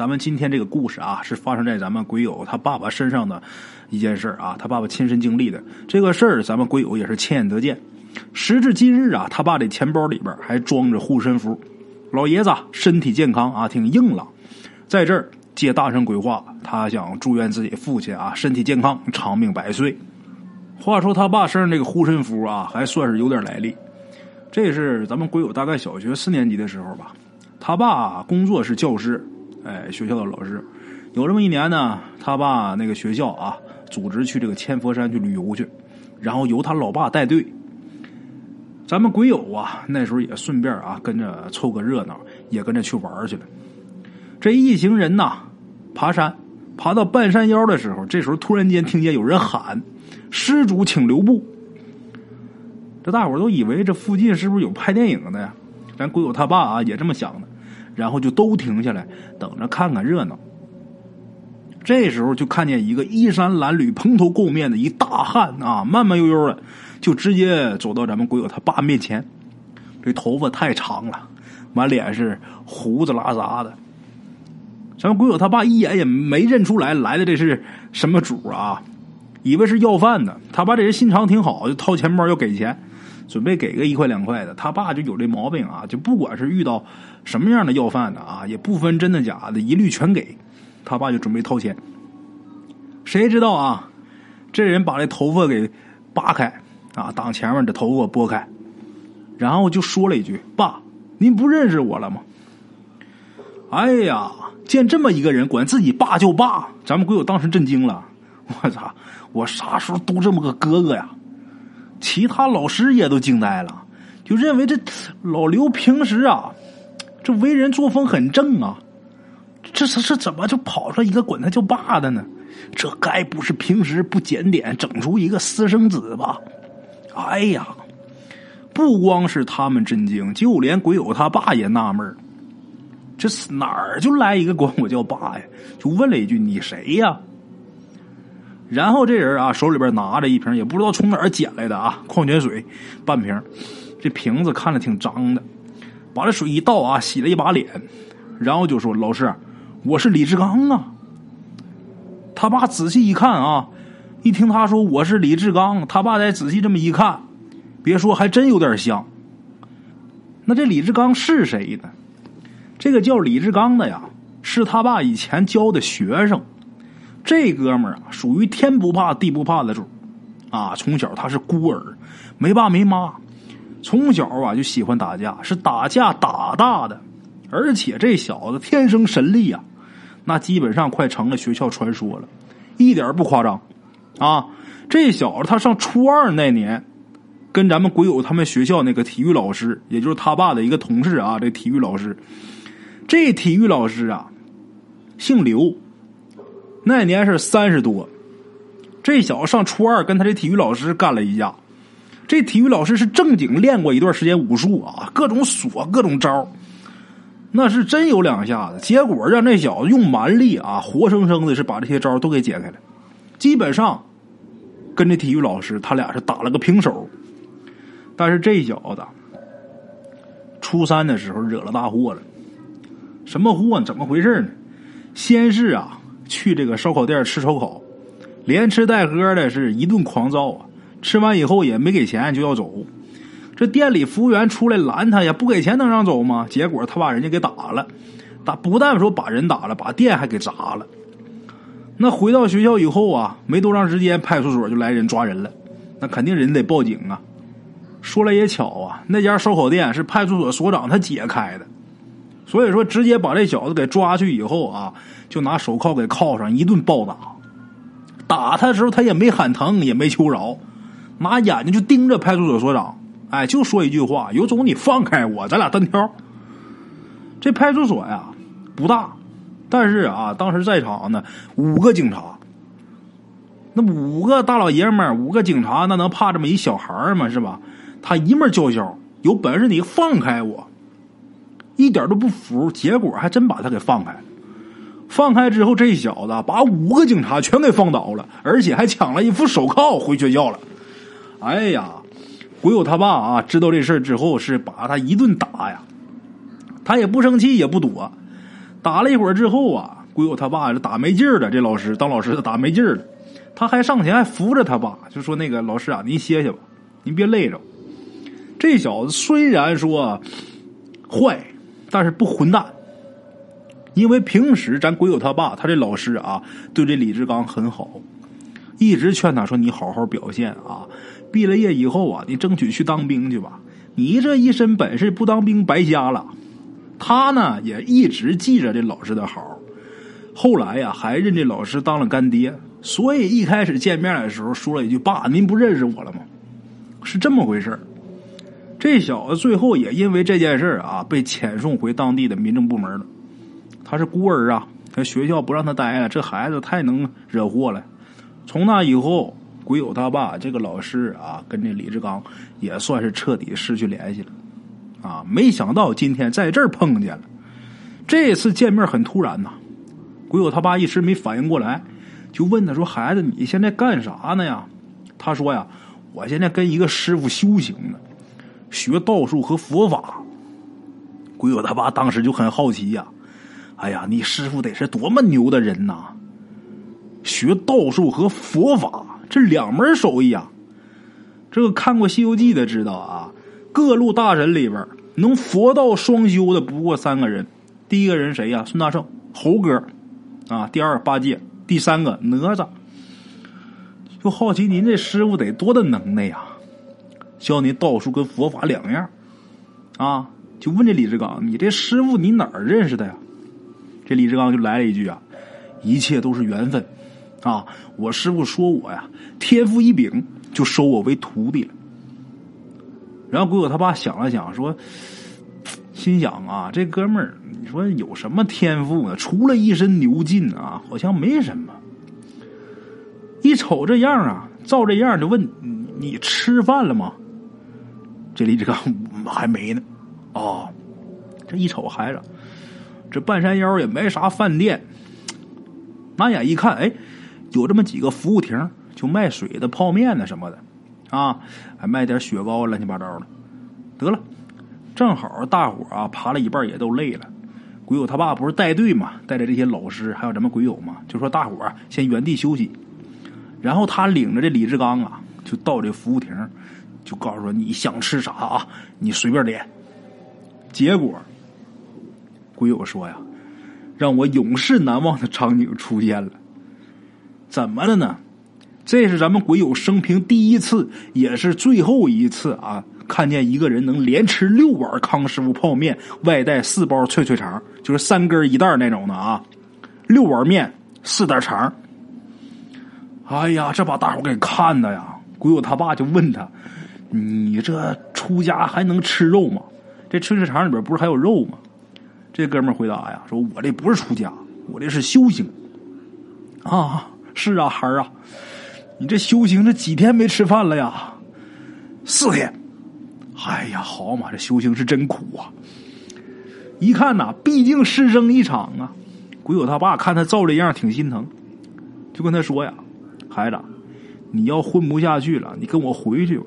咱们今天这个故事啊，是发生在咱们鬼友他爸爸身上的一件事啊，他爸爸亲身经历的这个事儿，咱们鬼友也是亲眼得见。时至今日啊，他爸的钱包里边还装着护身符。老爷子身体健康啊，挺硬朗，在这儿借大圣鬼话，他想祝愿自己父亲啊身体健康，长命百岁。话说他爸身上这个护身符啊，还算是有点来历。这是咱们鬼友大概小学四年级的时候吧，他爸工作是教师。哎，学校的老师，有这么一年呢，他爸那个学校啊，组织去这个千佛山去旅游去，然后由他老爸带队。咱们鬼友啊，那时候也顺便啊跟着凑个热闹，也跟着去玩去了。这一行人呐，爬山，爬到半山腰的时候，这时候突然间听见有人喊：“施主，请留步。”这大伙都以为这附近是不是有拍电影的呀？咱鬼友他爸啊也这么想的。然后就都停下来，等着看看热闹。这时候就看见一个衣衫褴褛、蓬头垢面的一大汉啊，慢慢悠悠的就直接走到咱们鬼友他爸面前。这头发太长了，满脸是胡子拉碴的。咱们鬼友他爸一眼也没认出来来的这是什么主啊，以为是要饭的。他爸这人心肠挺好，就掏钱包要给钱。准备给个一块两块的，他爸就有这毛病啊，就不管是遇到什么样的要饭的啊，也不分真的假的，一律全给。他爸就准备掏钱，谁知道啊，这人把这头发给扒开啊，挡前面的头发拨开，然后就说了一句：“爸，您不认识我了吗？”哎呀，见这么一个人管自己爸叫爸，咱们鬼友当时震惊了。我操，我啥时候都这么个哥哥呀？其他老师也都惊呆了，就认为这老刘平时啊，这为人作风很正啊，这是是怎么就跑出来一个管他叫爸的呢？这该不是平时不检点整出一个私生子吧？哎呀，不光是他们震惊，就连鬼友他爸也纳闷这是哪儿就来一个管我叫爸呀？就问了一句：“你谁呀？”然后这人啊，手里边拿着一瓶，也不知道从哪儿捡来的啊，矿泉水，半瓶。这瓶子看着挺脏的，把这水一倒啊，洗了一把脸，然后就说：“老师，我是李志刚啊。”他爸仔细一看啊，一听他说我是李志刚，他爸再仔细这么一看，别说还真有点像。那这李志刚是谁呢？这个叫李志刚的呀，是他爸以前教的学生。这哥们儿啊，属于天不怕地不怕的主，啊，从小他是孤儿，没爸没妈，从小啊就喜欢打架，是打架打大的，而且这小子天生神力啊，那基本上快成了学校传说了，一点不夸张，啊，这小子他上初二那年，跟咱们鬼友他们学校那个体育老师，也就是他爸的一个同事啊，这体育老师，这体育老师啊，姓刘。那年是三十多，这小子上初二跟他这体育老师干了一架。这体育老师是正经练过一段时间武术啊，各种锁，各种招，那是真有两下子。结果让这小子用蛮力啊，活生生的是把这些招都给解开了。基本上跟这体育老师他俩是打了个平手。但是这小子初三的时候惹了大祸了。什么祸？怎么回事呢？先是啊。去这个烧烤店吃烧烤，连吃带喝的是一顿狂躁啊！吃完以后也没给钱就要走，这店里服务员出来拦他呀，不给钱能让走吗？结果他把人家给打了，打不但说把人打了，把店还给砸了。那回到学校以后啊，没多长时间，派出所就来人抓人了，那肯定人得报警啊。说来也巧啊，那家烧烤店是派出所所长他姐开的。所以说，直接把这小子给抓去以后啊，就拿手铐给铐上，一顿暴打。打他的时候，他也没喊疼，也没求饶，拿眼睛就盯着派出所所长，哎，就说一句话：“有种你放开我，咱俩单挑。”这派出所呀不大，但是啊，当时在场呢五个警察，那五个大老爷们儿，五个警察，那能怕这么一小孩吗？是吧？他一面叫嚣：“有本事你放开我！”一点都不服，结果还真把他给放开了。放开之后，这小子把五个警察全给放倒了，而且还抢了一副手铐回学校了。哎呀，鬼友他爸啊，知道这事之后是把他一顿打呀。他也不生气，也不躲，打了一会儿之后啊，鬼友他爸打没劲儿了，这老师当老师的打没劲儿了，他还上前还扶着他爸，就说：“那个老师啊，您歇歇吧，您别累着。”这小子虽然说坏，但是不混蛋。因为平时咱鬼友他爸，他这老师啊，对这李志刚很好，一直劝他说：“你好好表现啊，毕了业以后啊，你争取去当兵去吧。你这一身本事不当兵白瞎了。”他呢也一直记着这老师的好，后来呀还认这老师当了干爹，所以一开始见面的时候说了一句：“爸，您不认识我了吗？”是这么回事这小子最后也因为这件事啊，被遣送回当地的民政部门了。他是孤儿啊，他学校不让他待了，这孩子太能惹祸了。从那以后，鬼友他爸这个老师啊，跟这李志刚也算是彻底失去联系了。啊！没想到今天在这儿碰见了，这次见面很突然呐。鬼友他爸一时没反应过来，就问他说：“孩子，你现在干啥呢呀？”他说：“呀，我现在跟一个师傅修行呢，学道术和佛法。”鬼友他爸当时就很好奇呀：“哎呀，你师傅得是多么牛的人呐！学道术和佛法这两门手艺啊！这个看过《西游记》的知道啊。”各路大神里边，能佛道双修的不过三个人。第一个人谁呀？孙大圣，猴哥啊。第二八戒，第三个哪吒。就好奇您这师傅得多大能耐呀？教你道术跟佛法两样啊？就问这李志刚，你这师傅你哪儿认识的呀？这李志刚就来了一句啊：“一切都是缘分啊！我师傅说我呀，天赋异禀，就收我为徒弟了。”然后鬼友他爸想了想，说：“心想啊，这哥们儿，你说有什么天赋呢？除了一身牛劲啊，好像没什么。一瞅这样啊，照这样就问你吃饭了吗？这李志刚还没呢。哦，这一瞅孩子，这半山腰也没啥饭店。拿眼一看，哎，有这么几个服务亭，就卖水的、泡面的什么的。”啊，还卖点雪糕，乱七八糟的。得了，正好大伙啊爬了一半也都累了。鬼友他爸不是带队嘛，带着这些老师还有咱们鬼友嘛，就说大伙先原地休息。然后他领着这李志刚啊，就到这服务亭，就告诉说你想吃啥啊，你随便点。结果，鬼友说呀，让我永世难忘的场景出现了。怎么了呢？这是咱们鬼友生平第一次，也是最后一次啊！看见一个人能连吃六碗康师傅泡面，外带四包脆脆肠，就是三根一袋那种的啊！六碗面，四袋肠。哎呀，这把大伙给看的呀！鬼友他爸就问他：“你这出家还能吃肉吗？这脆脆肠里边不是还有肉吗？”这哥们回答呀：“说我这不是出家，我这是修行。”啊，是啊，孩儿啊。你这修行这几天没吃饭了呀？四天。哎呀，好嘛，这修行是真苦啊！一看呐，毕竟师生一场啊。鬼友他爸看他照这样，挺心疼，就跟他说呀：“孩子，你要混不下去了，你跟我回去吧。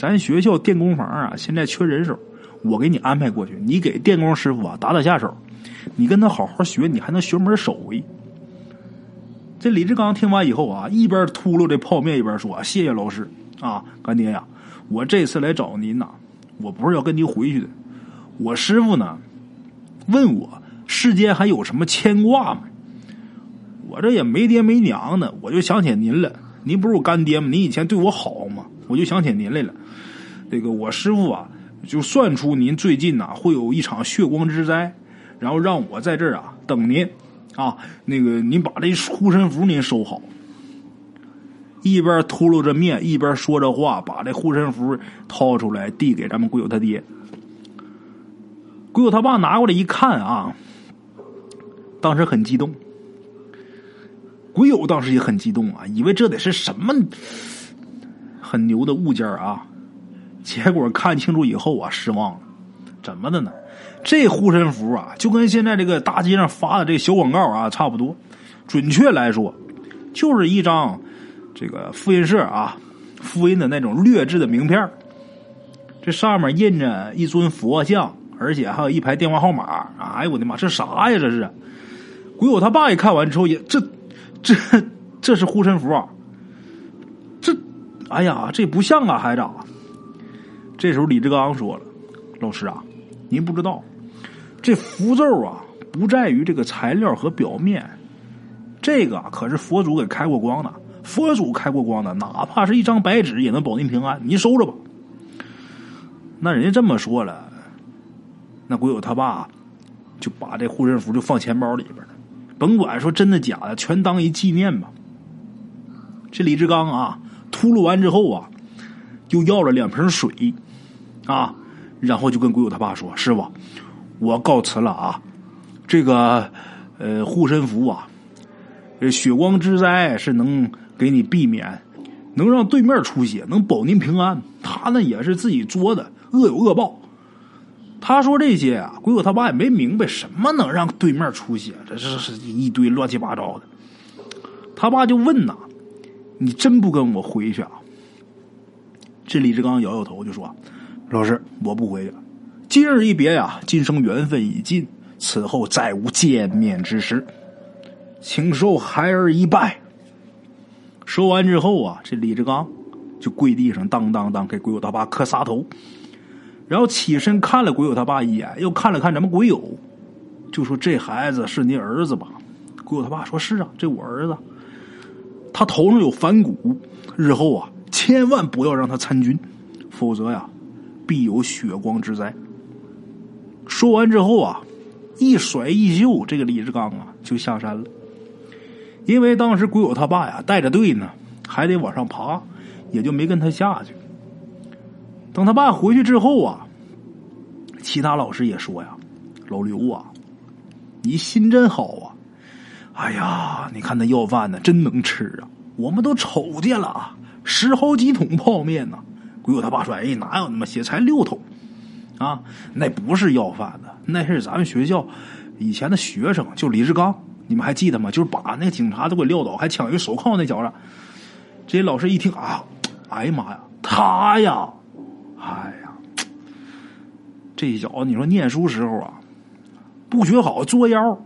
咱学校电工房啊，现在缺人手，我给你安排过去。你给电工师傅啊打打下手，你跟他好好学，你还能学门手艺。”这李志刚听完以后啊，一边秃噜这泡面，一边说：“谢谢老师啊，干爹呀！我这次来找您呐，我不是要跟您回去的。我师傅呢，问我世间还有什么牵挂吗？我这也没爹没娘的，我就想起您了。您不是我干爹吗？您以前对我好吗？我就想起您来了。这个我师傅啊，就算出您最近呐会有一场血光之灾，然后让我在这儿啊等您。”啊，那个，您把这护身符您收好。一边秃噜着面，一边说着话，把这护身符掏出来，递给咱们鬼友他爹。鬼友他爸拿过来一看啊，当时很激动。鬼友当时也很激动啊，以为这得是什么很牛的物件啊，结果看清楚以后啊，失望了。怎么的呢？这护身符啊，就跟现在这个大街上发的这小广告啊差不多。准确来说，就是一张这个复印社啊复印的那种劣质的名片。这上面印着一尊佛像，而且还有一排电话号码。哎呦我的妈，这啥呀？这是！鬼友他爸一看完之后也这这这是护身符啊！哎呀，这不像啊，孩子。这时候李志刚说了：“老师啊，您不知道，这符咒啊，不在于这个材料和表面，这个可是佛祖给开过光的。”佛祖开过光的，哪怕是一张白纸也能保您平安。您收着吧。那人家这么说了，那鬼友他爸就把这护身符就放钱包里边了，甭管说真的假的，全当一纪念吧。这李志刚啊，秃噜完之后啊，又要了两瓶水啊，然后就跟鬼友他爸说：“师傅，我告辞了啊。这个呃护身符啊，这血光之灾是能。”给你避免，能让对面出血，能保您平安。他呢也是自己作的，恶有恶报。他说这些啊，鬼友他爸也没明白什么能让对面出血，这是是一堆乱七八糟的。他爸就问呐：“你真不跟我回去啊？”这李志刚摇摇头就说：“老师，我不回去。今日一别呀，今生缘分已尽，此后再无见面之时，请受孩儿一拜。”说完之后啊，这李志刚就跪地上，当当当给鬼友他爸磕仨头，然后起身看了鬼友他爸一眼，又看了看咱们鬼友，就说：“这孩子是您儿子吧？”鬼友他爸说：“是啊，这我儿子。他头上有反骨，日后啊，千万不要让他参军，否则呀，必有血光之灾。”说完之后啊，一甩衣袖，这个李志刚啊就下山了。因为当时鬼友他爸呀带着队呢，还得往上爬，也就没跟他下去。等他爸回去之后啊，其他老师也说呀：“老刘啊，你心真好啊！哎呀，你看那要饭的真能吃啊！我们都瞅见了啊，十好几桶泡面呢。”鬼友他爸说：“哎，哪有那么些？才六桶啊！那不是要饭的，那是咱们学校以前的学生，就李志刚。”你们还记得吗？就是把那警察都给撂倒，还抢一个手铐那小子。这些老师一听啊，哎呀妈呀，他呀，哎呀，这小子，你说念书时候啊，不学好作妖。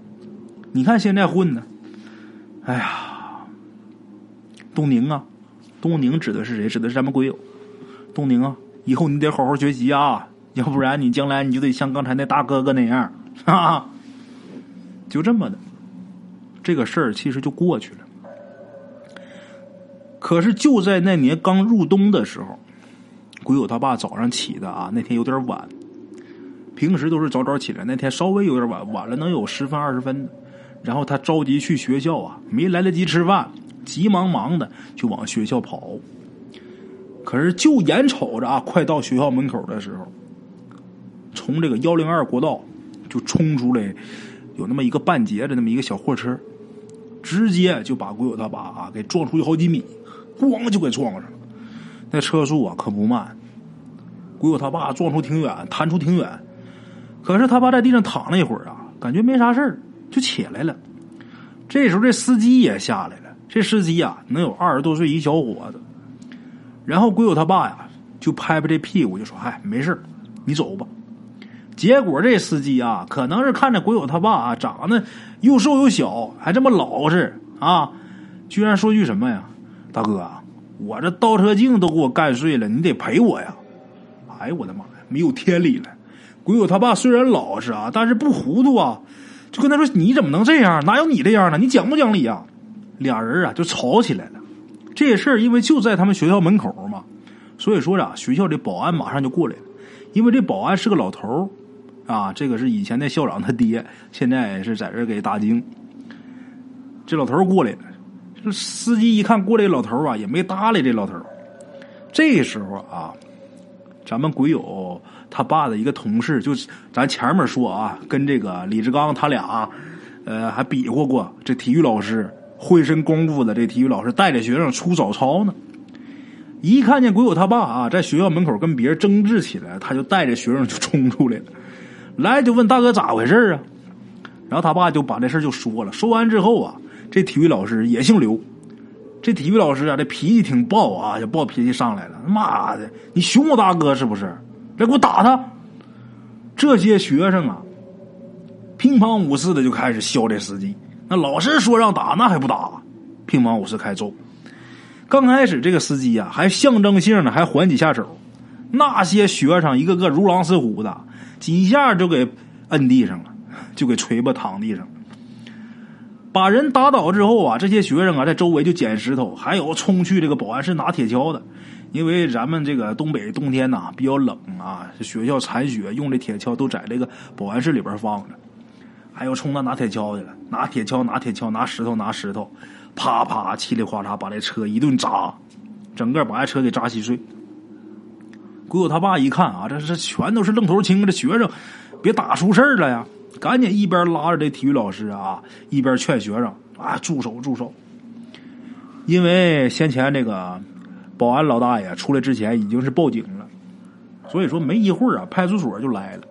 你看现在混的，哎呀，东宁啊，东宁指的是谁？指的是咱们鬼友。东宁啊，以后你得好好学习啊，要不然你将来你就得像刚才那大哥哥那样，哈，就这么的。这个事儿其实就过去了。可是就在那年刚入冬的时候，鬼友他爸早上起的啊，那天有点晚。平时都是早早起来，那天稍微有点晚，晚了能有十分二十分的。然后他着急去学校啊，没来得及吃饭，急忙忙的就往学校跑。可是就眼瞅着啊，快到学校门口的时候，从这个幺零二国道就冲出来有那么一个半截的那么一个小货车。直接就把鬼友他爸啊给撞出去好几米，咣就给撞上了。那车速啊可不慢，鬼友他爸撞出挺远，弹出挺远。可是他爸在地上躺了一会儿啊，感觉没啥事儿，就起来了。这时候这司机也下来了，这司机啊能有二十多岁一小伙子。然后鬼友他爸呀就拍拍这屁股就说：“嗨，没事你走吧。”结果这司机啊，可能是看着鬼友他爸啊长得又瘦又小，还这么老实啊，居然说句什么呀？大哥，我这倒车镜都给我干碎了，你得赔我呀！哎呦我的妈呀，没有天理了！鬼友他爸虽然老实啊，但是不糊涂啊，就跟他说：“你怎么能这样？哪有你这样的？你讲不讲理啊？”俩人啊就吵起来了。这事儿因为就在他们学校门口嘛，所以说呀，学校的保安马上就过来了，因为这保安是个老头儿。啊，这个是以前的校长他爹，现在是在这给打更。这老头过来了，这司机一看过来，老头啊也没搭理这老头。这时候啊，咱们鬼友他爸的一个同事，就咱前面说啊，跟这个李志刚他俩，呃，还比划过。这体育老师会身功夫的，这体育老师带着学生出早操呢。一看见鬼友他爸啊，在学校门口跟别人争执起来，他就带着学生就冲出来了。来就问大哥咋回事啊？然后他爸就把这事就说了。说完之后啊，这体育老师也姓刘。这体育老师啊，这脾气挺暴啊，就暴脾气上来了。妈的，你凶我大哥是不是？来给我打他！这些学生啊，乒乓五四的就开始削这司机。那老师说让打，那还不打？乒乓五四开揍。刚开始这个司机啊，还象征性的还还几下手。那些学生一个个如狼似虎的，几下就给摁地上了，就给锤吧躺地上。把人打倒之后啊，这些学生啊在周围就捡石头，还有冲去这个保安室拿铁锹的。因为咱们这个东北冬天呐比较冷啊，学校残雪，用这铁锹都在这个保安室里边放着。还有冲那拿铁锹去了，拿铁锹拿铁锹，拿石头拿石头，啪啪嘁里哗啦把这车一顿砸，整个把这车给砸稀碎。鬼友他爸一看啊，这是全都是愣头青，这学生别打出事儿了呀！赶紧一边拉着这体育老师啊，一边劝学生啊住手住手。因为先前这个保安老大爷出来之前已经是报警了，所以说没一会儿啊，派出所就来了。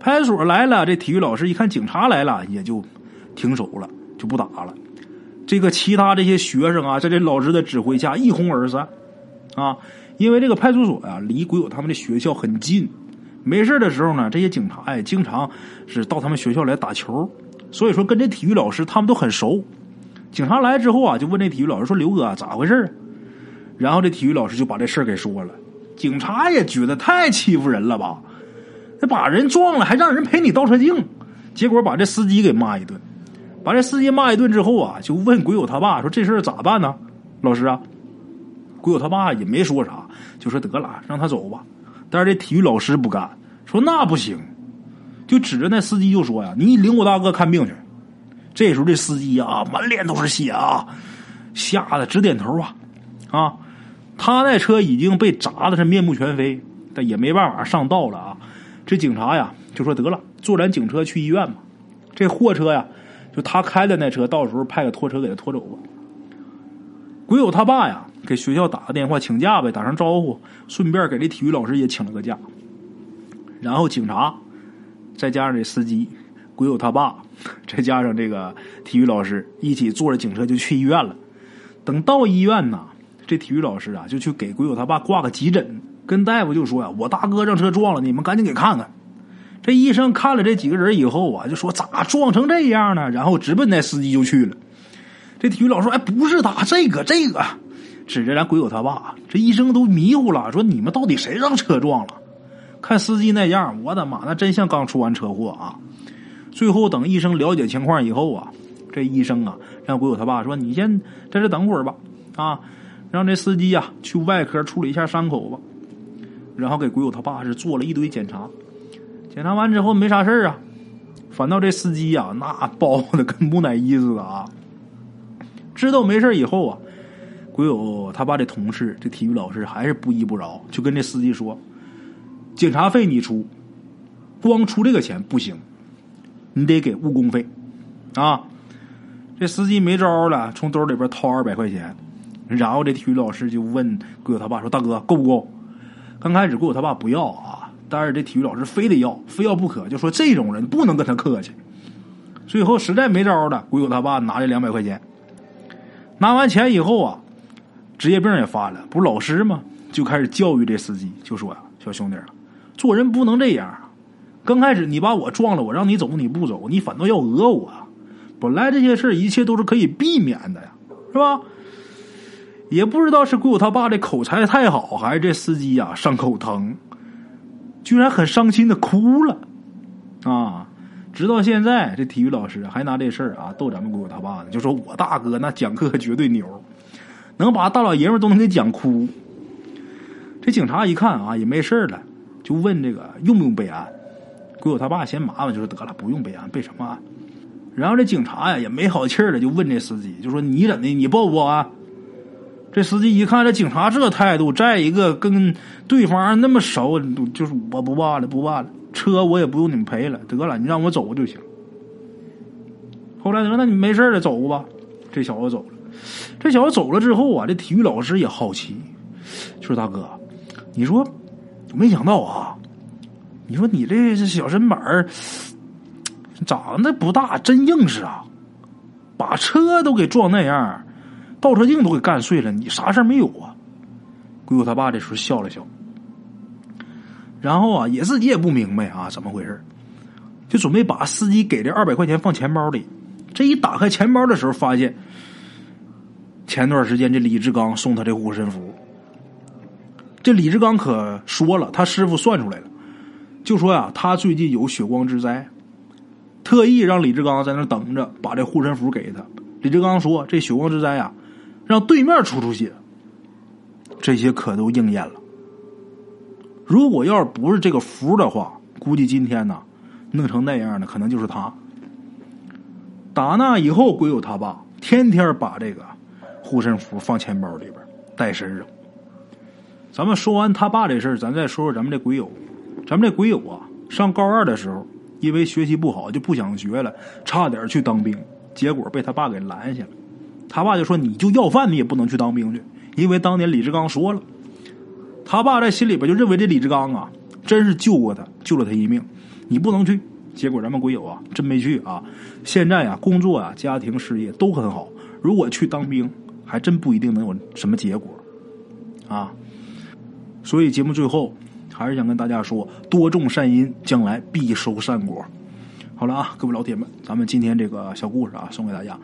派出所来了，这体育老师一看警察来了，也就停手了，就不打了。这个其他这些学生啊，在这老师的指挥下一哄而散啊。因为这个派出所呀，离鬼友他们的学校很近，没事的时候呢，这些警察哎，经常是到他们学校来打球，所以说跟这体育老师他们都很熟。警察来之后啊，就问这体育老师说：“刘哥，咋回事？”然后这体育老师就把这事给说了。警察也觉得太欺负人了吧？那把人撞了还让人赔你倒车镜，结果把这司机给骂一顿。把这司机骂一顿之后啊，就问鬼友他爸说：“这事咋办呢？”老师啊。鬼友他爸也没说啥，就说得了，让他走吧。但是这体育老师不干，说那不行，就指着那司机就说呀：“你领我大哥看病去。”这时候这司机啊，满脸都是血啊，吓得直点头啊啊！他那车已经被砸的是面目全非，但也没办法上道了啊。这警察呀就说得了，坐咱警车去医院吧。这货车呀，就他开的那车，到时候派个拖车给他拖走吧。鬼友他爸呀。给学校打个电话请假呗，打声招呼，顺便给这体育老师也请了个假。然后警察，再加上这司机，鬼友他爸，再加上这个体育老师，一起坐着警车就去医院了。等到医院呢，这体育老师啊就去给鬼友他爸挂个急诊，跟大夫就说呀：“我大哥让车撞了，你们赶紧给看看。”这医生看了这几个人以后啊，就说：“咋撞成这样呢？”然后直奔那司机就去了。这体育老师说：“哎，不是他，这个这个。”指着咱鬼友他爸，这医生都迷糊了，说你们到底谁让车撞了？看司机那样，我的妈，那真像刚出完车祸啊！最后等医生了解情况以后啊，这医生啊让鬼友他爸说：“你先在这等会儿吧，啊，让这司机呀去外科处理一下伤口吧。”然后给鬼友他爸是做了一堆检查，检查完之后没啥事儿啊，反倒这司机呀那包的跟木乃伊似的啊！知道没事以后啊。鬼友他爸这同事，这体育老师还是不依不饶，就跟这司机说：“检查费你出，光出这个钱不行，你得给误工费啊！”这司机没招了，从兜里边掏二百块钱，然后这体育老师就问鬼友他爸说：“大哥，够不够？”刚开始鬼友他爸不要啊，但是这体育老师非得要，非要不可，就说这种人不能跟他客气。最后实在没招了，鬼友他爸拿这两百块钱，拿完钱以后啊。职业病也犯了，不是老师吗？就开始教育这司机，就说呀：“小兄弟啊，做人不能这样。刚开始你把我撞了，我让你走你不走，你反倒要讹我。本来这些事一切都是可以避免的呀，是吧？也不知道是鬼友他爸这口才太好，还是这司机呀伤口疼，居然很伤心的哭了啊！直到现在，这体育老师还拿这事儿啊逗咱们鬼友他爸呢，就说我大哥那讲课绝对牛。”能把大老爷们都能给讲哭，这警察一看啊，也没事了，就问这个用不用备案。鬼友他爸嫌麻烦，就说得了，不用备案，备什么案？然后这警察呀也没好气儿的，就问这司机，就说你怎的？你报不报案？这司机一看这警察这态度，再一个跟对方那么熟，就是我不报了，不报了，车我也不用你们赔了，得了，你让我走就行。后来他说：“那你没事了，走吧。”这小子走了。这小子走了之后啊，这体育老师也好奇，说：“大哥，你说，没想到啊，你说你这小身板儿长得不大，真硬实啊，把车都给撞那样，倒车镜都给干碎了，你啥事没有啊？”鬼友他爸这时候笑了笑，然后啊，也自己也不明白啊怎么回事，就准备把司机给的二百块钱放钱包里。这一打开钱包的时候，发现前段时间这李志刚送他这护身符。这李志刚可说了，他师傅算出来了，就说呀，他最近有血光之灾，特意让李志刚在那等着，把这护身符给他。李志刚说，这血光之灾呀，让对面出出血，这些可都应验了。如果要是不是这个符的话，估计今天呢，弄成那样的可能就是他。打那以后，鬼友他爸天天把这个护身符放钱包里边带身上。咱们说完他爸这事儿，咱再说说咱们这鬼友。咱们这鬼友啊，上高二的时候，因为学习不好就不想学了，差点去当兵，结果被他爸给拦下了。他爸就说：“你就要饭，你也不能去当兵去，因为当年李志刚说了。”他爸在心里边就认为这李志刚啊，真是救过他，救了他一命，你不能去。结果咱们鬼友啊，真没去啊。现在啊，工作啊，家庭事业都很好。如果去当兵，还真不一定能有什么结果啊。所以节目最后还是想跟大家说：多种善因，将来必收善果。好了啊，各位老铁们，咱们今天这个小故事啊，送给大家。